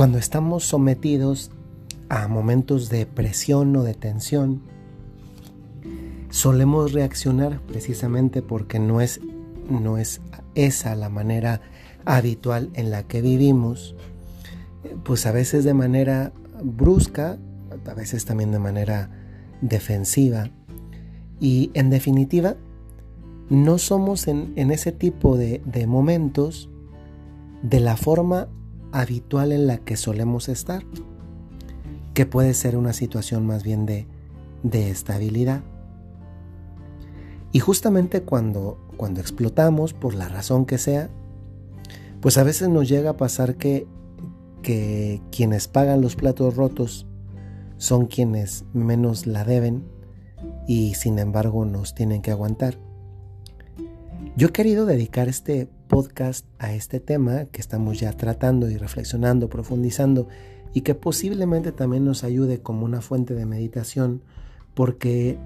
Cuando estamos sometidos a momentos de presión o de tensión, solemos reaccionar precisamente porque no es, no es esa la manera habitual en la que vivimos, pues a veces de manera brusca, a veces también de manera defensiva. Y en definitiva, no somos en, ese tipo de, de momentos de la forma habitual en la que solemos estar, que puede ser una situación más bien de, de estabilidad. Y justamente cuando, cuando explotamos, por la razón que sea, pues a veces nos llega a pasar que, que quienes pagan los platos rotos son quienes menos la deben y sin embargo nos tienen que aguantar. Yo he querido dedicar este podcast a este tema que estamos ya tratando y reflexionando, profundizando y que posiblemente también nos ayude como una fuente de meditación porque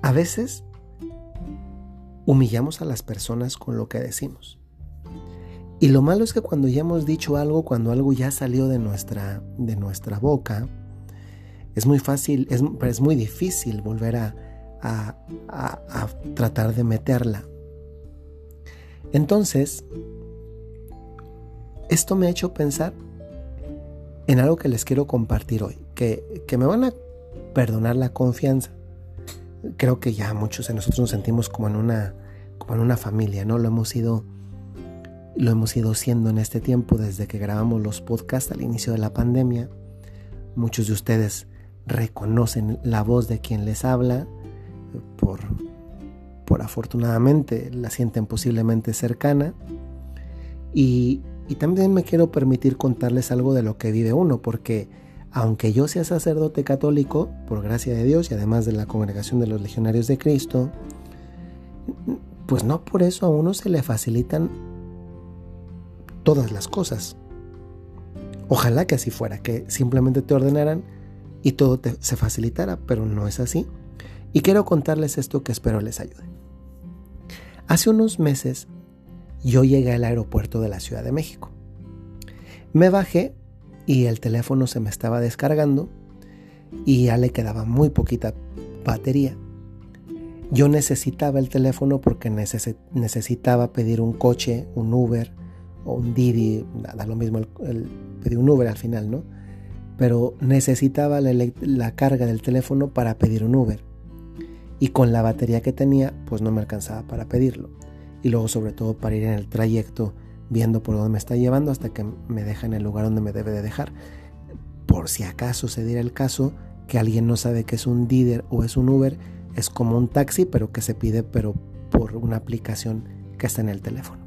a veces humillamos a las personas con lo que decimos. Y lo malo es que cuando ya hemos dicho algo, cuando algo ya salió de nuestra, de nuestra boca, es muy fácil, es, es muy difícil volver a, a, a tratar de meterla. Entonces, esto me ha hecho pensar en algo que les quiero compartir hoy, que, que me van a perdonar la confianza, creo que ya muchos de nosotros nos sentimos como en una, como en una familia, ¿no? Lo hemos ido, lo hemos ido siendo en este tiempo desde que grabamos los podcasts al inicio de la pandemia. Muchos de ustedes reconocen la voz de quien les habla, por, por afortunadamente la sienten posiblemente cercana. Y, y también me quiero permitir contarles algo de lo que vive uno, porque aunque yo sea sacerdote católico, por gracia de Dios y además de la congregación de los legionarios de Cristo, pues no por eso a uno se le facilitan todas las cosas. Ojalá que así fuera, que simplemente te ordenaran y todo se facilitara, pero no es así. Y quiero contarles esto que espero les ayude. Hace unos meses yo llegué al aeropuerto de la Ciudad de México. Me bajé y el teléfono se me estaba descargando y ya le quedaba muy poquita batería. Yo necesitaba el teléfono porque necesitaba pedir un coche, un Uber o un Didi, da lo mismo, el, pedí un Uber al final, ¿no? Pero necesitaba la, la carga del teléfono para pedir un Uber. Y con la batería que tenía, pues no me alcanzaba para pedirlo. Y luego sobre todo para ir en el trayecto viendo por dónde me está llevando hasta que me deja en el lugar donde me debe de dejar. Por si acaso se diera el caso que alguien no sabe que es un Dider o es un Uber, es como un taxi, pero que se pide pero por una aplicación que está en el teléfono.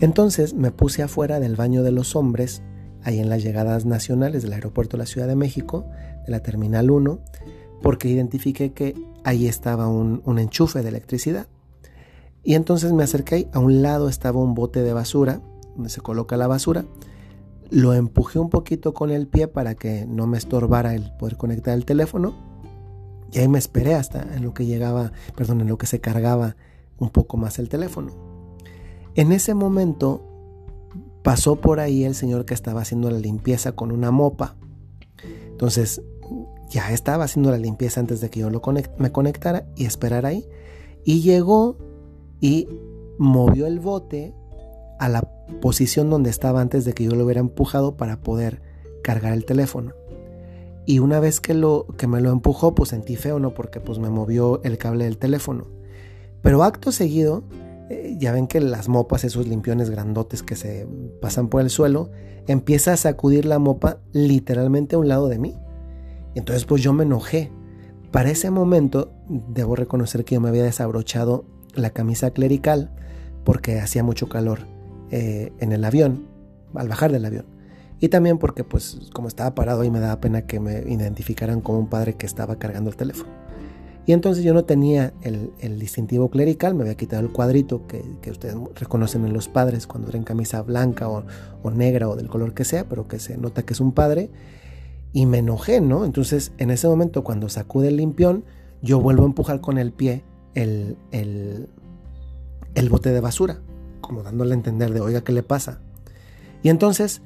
Entonces me puse afuera del baño de los hombres, ahí en las llegadas nacionales del aeropuerto de la Ciudad de México, de la Terminal 1, porque identifiqué que ahí estaba un, un enchufe de electricidad. Y entonces me acerqué, a un lado estaba un bote de basura, donde se coloca la basura. Lo empujé un poquito con el pie para que no me estorbara el poder conectar el teléfono. Y ahí me esperé hasta en lo que llegaba, perdón, en lo que se cargaba un poco más el teléfono. En ese momento pasó por ahí el señor que estaba haciendo la limpieza con una mopa. Entonces ya estaba haciendo la limpieza antes de que yo lo me conectara y esperara ahí. Y llegó y movió el bote a la posición donde estaba antes de que yo lo hubiera empujado para poder cargar el teléfono. Y una vez que, lo, que me lo empujó, pues sentí feo, ¿no? Porque pues me movió el cable del teléfono. Pero acto seguido, eh, ya ven que las mopas, esos limpiones grandotes que se pasan por el suelo, empieza a sacudir la mopa literalmente a un lado de mí. Entonces pues yo me enojé. Para ese momento, debo reconocer que yo me había desabrochado la camisa clerical porque hacía mucho calor eh, en el avión, al bajar del avión. Y también porque pues como estaba parado y me daba pena que me identificaran como un padre que estaba cargando el teléfono. Y entonces yo no tenía el, distintivo clerical, me había quitado el cuadrito que, ustedes reconocen en los padres cuando en camisa blanca o, negra o del color que sea, pero que se nota que es un padre. Y me enojé, ¿no? Entonces en ese momento cuando sacude el limpión, yo vuelvo a empujar con el pie el, el, bote de basura, como dándole a entender de, oiga, ¿qué le pasa? Y entonces,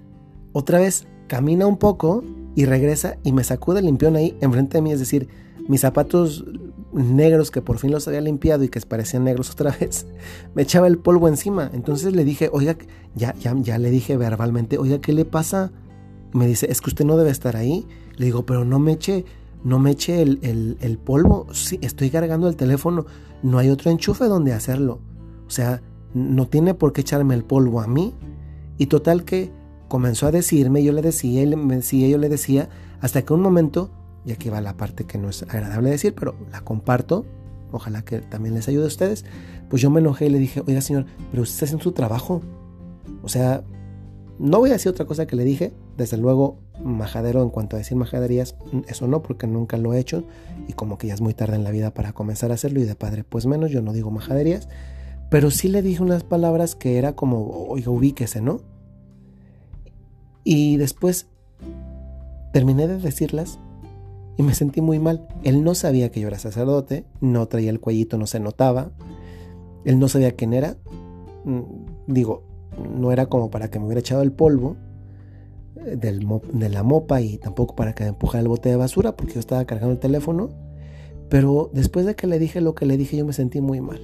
otra vez, camina un poco y regresa y me sacude el limpión ahí enfrente de mí, es decir, mis zapatos negros que por fin los había limpiado y que parecían negros otra vez, me echaba el polvo encima. Entonces le dije, oiga, ya, ya, ya le dije verbalmente, oiga, ¿qué le pasa? Me dice, es que usted no debe estar ahí. Le digo, pero no me eche, no me eche el, el polvo. Sí, estoy cargando el teléfono. No hay otro enchufe donde hacerlo. O sea, no tiene por qué echarme el polvo a mí. Y total que comenzó a decirme, yo le decía, él me decía, yo le decía, hasta que un momento y aquí va la parte que no es agradable decir, pero la comparto, ojalá que también les ayude a ustedes, pues yo me enojé y le dije, oiga señor, pero usted está haciendo su trabajo. O sea, no voy a decir otra cosa que le dije, desde luego majadero en cuanto a decir majaderías, eso no, porque nunca lo he hecho y como que ya es muy tarde en la vida para comenzar a hacerlo y de padre pues menos, yo no digo majaderías, pero sí le dije unas palabras que era como, oiga, ubíquese, ¿no? Y después terminé de decirlas y me sentí muy mal. Él no sabía que yo era sacerdote, no traía el cuellito, no se notaba. Él no sabía quién era. Mm, digo, no era como para que me hubiera echado el polvo eh, de la mopa y tampoco para que me empujara el bote de basura porque yo estaba cargando el teléfono. Pero después de que le dije lo que le dije yo me sentí muy mal.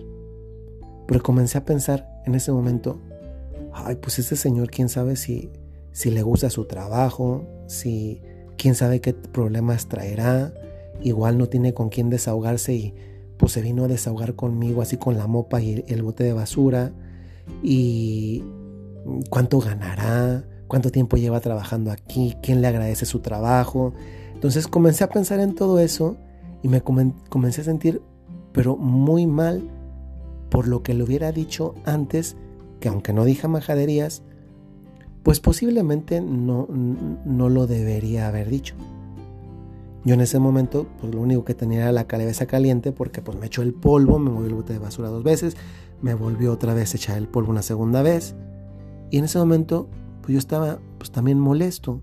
Pero comencé a pensar en ese momento, ay, pues ese señor quién sabe si, si le gusta su trabajo, si quién sabe qué problemas traerá, igual no tiene con quién desahogarse y pues se vino a desahogar conmigo así con la mopa y el bote de basura y cuánto ganará, cuánto tiempo lleva trabajando aquí, quién le agradece su trabajo. Entonces comencé a pensar en todo eso y me comencé a sentir pero muy mal por lo que le hubiera dicho antes, que aunque no dije majaderías, pues posiblemente no, no lo debería haber dicho. Yo en ese momento, pues lo único que tenía era la cabeza caliente porque pues me echó el polvo, me movió el bote de basura dos veces, me volvió otra vez a echar el polvo una segunda vez. Y en ese momento, pues yo estaba pues también molesto.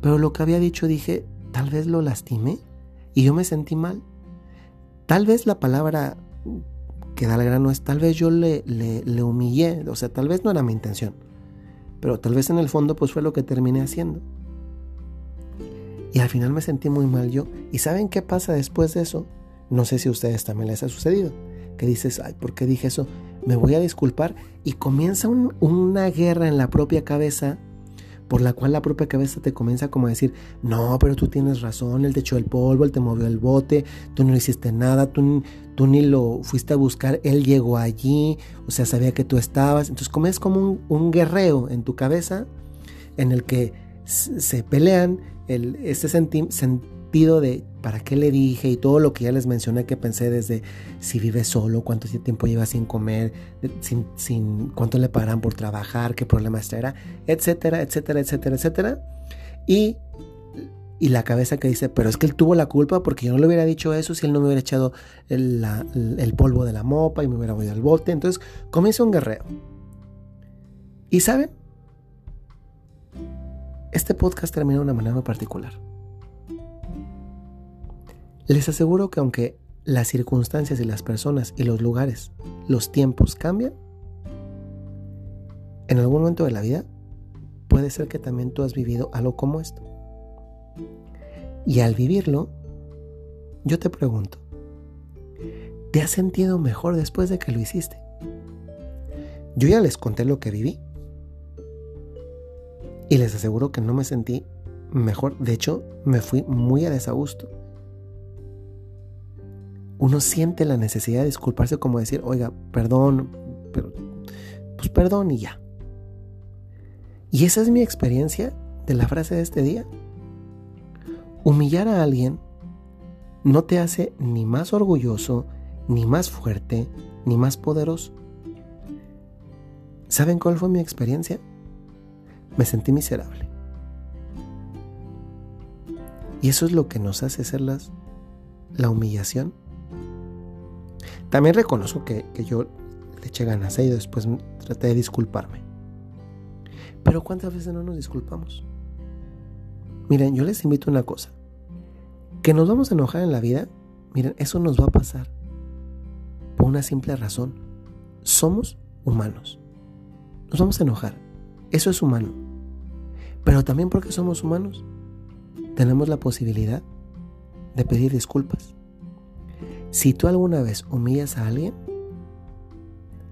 Pero lo que había dicho dije, tal vez lo lastimé y yo me sentí mal. Tal vez la palabra que da el grano es, tal vez yo le, le, humillé, o sea, tal vez no era mi intención. Pero tal vez en el fondo pues fue lo que terminé haciendo. Y al final me sentí muy mal yo. ¿Y saben qué pasa después de eso? No sé si a ustedes también les ha sucedido. Que dices, ay, ¿por qué dije eso? Me voy a disculpar. Y comienza una guerra en la propia cabeza por la cual la propia cabeza te comienza como a decir, no, pero tú tienes razón, él te echó el polvo, él te movió el bote, tú no hiciste nada, tú, tú ni lo fuiste a buscar, él llegó allí, o sea, sabía que tú estabas. Entonces comienzas como un, un guerreo en tu cabeza en el que se pelean el, ese de para qué le dije y todo lo que ya les mencioné que pensé desde si vive solo, cuánto tiempo lleva sin comer, sin, sin cuánto le pagarán por trabajar, qué problemas traerá, etcétera, etcétera, etcétera, etcétera. Y, y la cabeza que dice, pero es que él tuvo la culpa porque yo no le hubiera dicho eso si él no me hubiera echado el, polvo de la mopa y me hubiera movido al bote. Entonces comienza un guerrero. Y saben, este podcast termina de una manera muy particular. Les aseguro que aunque las circunstancias y las personas y los lugares, los tiempos cambian, en algún momento de la vida puede ser que también tú has vivido algo como esto. Y al vivirlo, yo te pregunto, ¿te has sentido mejor después de que lo hiciste? Yo ya les conté lo que viví. Y les aseguro que no me sentí mejor. De hecho, me fui muy a desagusto uno siente la necesidad de disculparse como decir, oiga, perdón, pero, pues perdón y ya. Y esa es mi experiencia de la frase de este día. Humillar a alguien no te hace ni más orgulloso, ni más fuerte, ni más poderoso. ¿Saben cuál fue mi experiencia? Me sentí miserable. Y eso es lo que nos hace ser las, la humillación también reconozco que, yo le eché ganas ¿eh? y después traté de disculparme. Pero ¿cuántas veces no nos disculpamos? Miren, yo les invito una cosa. Que nos vamos a enojar en la vida, miren, eso nos va a pasar. Por una simple razón. Somos humanos. Nos vamos a enojar. Eso es humano. Pero también porque somos humanos, tenemos la posibilidad de pedir disculpas. Si tú alguna vez humillas a alguien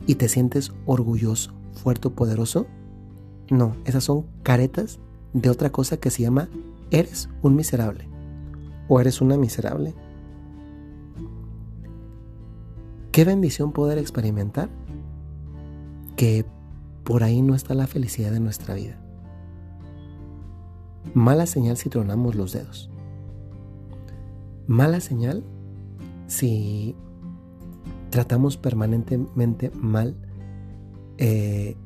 y te sientes orgulloso, fuerte o poderoso, no, esas son caretas de otra cosa que se llama eres un miserable o eres una miserable. Qué bendición poder experimentar que por ahí no está la felicidad de nuestra vida. Mala señal si tronamos los dedos. Mala señal si tratamos permanentemente mal eh,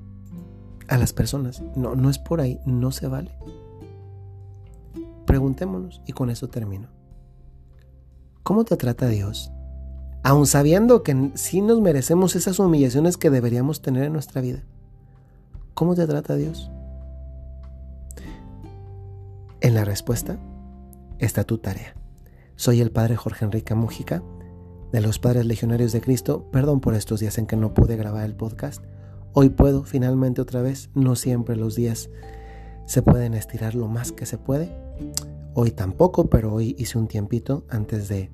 a las personas. No, no es por ahí, no se vale. Preguntémonos y con eso termino. ¿Cómo te trata Dios? Aun sabiendo que sí nos merecemos esas humillaciones que deberíamos tener en nuestra vida. ¿Cómo te trata Dios? En la respuesta está tu tarea. Soy el Padre Jorge Enrique Mújica, de los Padres Legionarios de Cristo. Perdón por estos días en que no pude grabar el podcast. Hoy puedo finalmente otra vez. No siempre los días se pueden estirar lo más que se puede. Hoy tampoco, pero hoy hice un tiempito antes de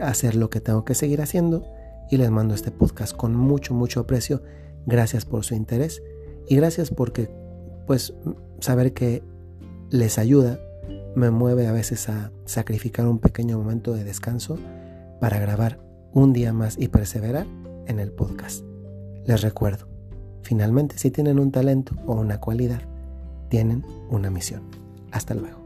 hacer lo que tengo que seguir haciendo y les mando este podcast con mucho, mucho aprecio. Gracias por su interés y gracias porque pues saber que les ayuda me mueve a veces a sacrificar un pequeño momento de descanso para grabar un día más y perseverar en el podcast. Les recuerdo, finalmente si tienen un talento o una cualidad, tienen una misión. Hasta luego.